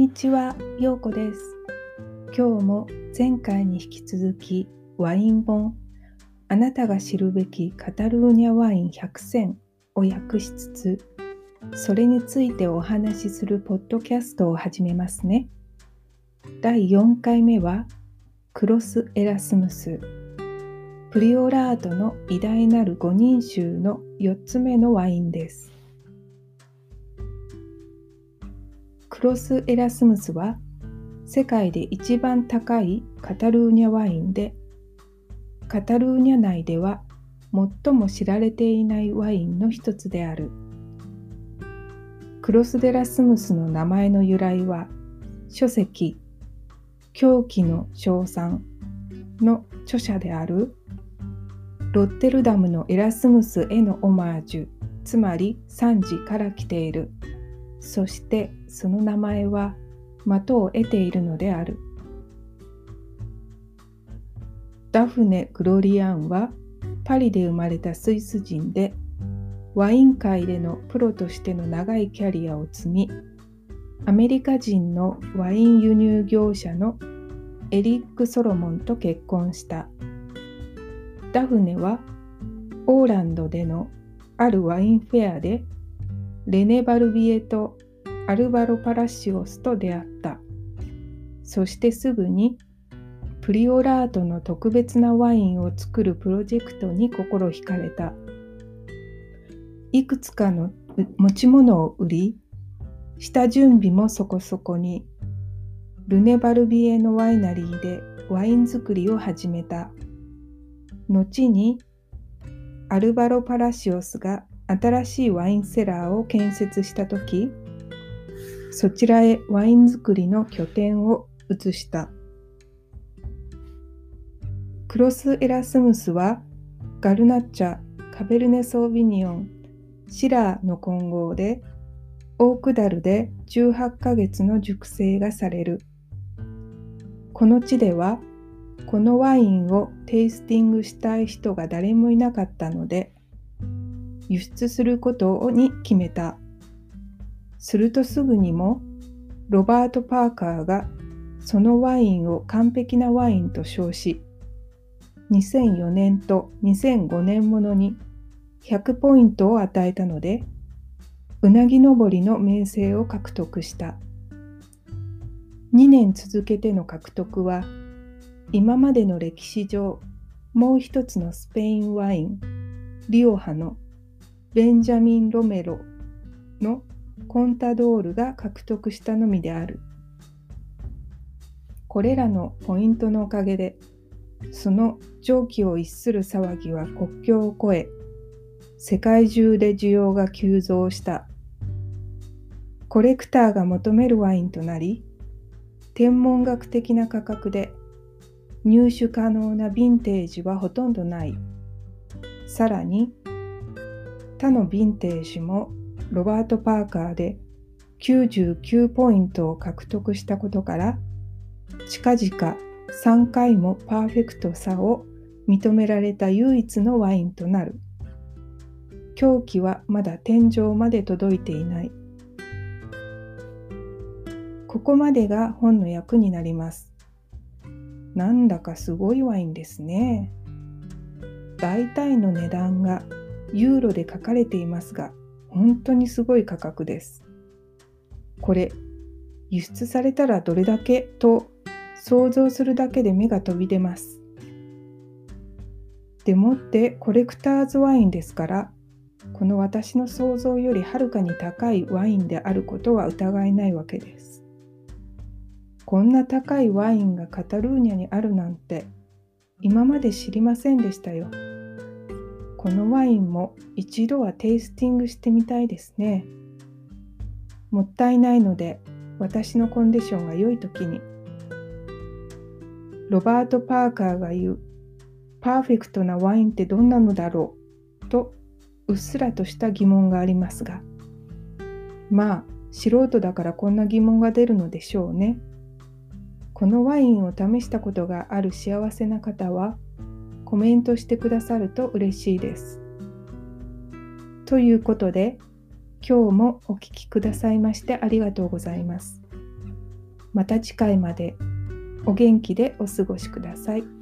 にちは、ようこです。今日も前回に引き続きワイン本あなたが知るべきカタルーニャワイン100選を訳しつつそれについてお話しするポッドキャストを始めますね。第4回目はクロス・エラスムスプリオラートの偉大なる五人衆の4つ目のワインです。クロス・エラスムスは世界で一番高いカタルーニャワインでカタルーニャ内では最も知られていないワインの一つであるクロス・デラスムスの名前の由来は書籍「狂気の称賛」の著者であるロッテルダムのエラスムスへのオマージュつまり賛辞から来ている。そしてその名前は的を得ているのである。ダフネ・グロリアンはパリで生まれたスイス人でワイン界でのプロとしての長いキャリアを積みアメリカ人のワイン輸入業者のエリック・ソロモンと結婚したダフネはオーランドでのあるワインフェアでレネ・バルビエとアルバロ・パラシオスと出会った。そしてすぐにプリオラートの特別なワインを作るプロジェクトに心惹かれた。いくつかの持ち物を売り、下準備もそこそこに、ルネ・バルビエのワイナリーでワイン作りを始めた。後にアルバロ・パラシオスが新しいワインセラーを建設した時そちらへワイン作りの拠点を移したクロス・エラスムスはガルナッチャカベルネ・ソービニオンシラーの混合でオークダルで18ヶ月の熟成がされるこの地ではこのワインをテイスティングしたい人が誰もいなかったので輸出することに決めた。するとすぐにもロバート・パーカーがそのワインを完璧なワインと称し2004年と2005年ものに100ポイントを与えたのでうなぎ登りの名声を獲得した。2年続けての獲得は今までの歴史上もう一つのスペインワインリオハのベンジャミン・ロメロのコンタドールが獲得したのみである。これらのポイントのおかげで、その蒸気を逸する騒ぎは国境を越え、世界中で需要が急増した。コレクターが求めるワインとなり、天文学的な価格で入手可能なヴィンテージはほとんどない。さらに、他のヴィンテージもロバート・パーカーで99ポイントを獲得したことから近々3回もパーフェクトさを認められた唯一のワインとなる。狂気はまだ天井まで届いていない。ここまでが本の役になります。なんだかすごいワインですね。大体の値段がユーロで書かれていますが、本当にすごい価格です。これ、輸出されたらどれだけと想像するだけで目が飛び出ます。でもってコレクターズワインですから、この私の想像よりはるかに高いワインであることは疑いないわけです。こんな高いワインがカタルーニャにあるなんて今まで知りませんでしたよ。このワインも一度はテイスティングしてみたいですね。もったいないので私のコンディションが良い時に。ロバート・パーカーが言うパーフェクトなワインってどんなのだろう？とうっすらとした疑問がありますがまあ素人だからこんな疑問が出るのでしょうね。このワインを試したことがある幸せな方はコメントしてくださると嬉しいです。ということで、今日もお聴きくださいましてありがとうございます。また次回までお元気でお過ごしください。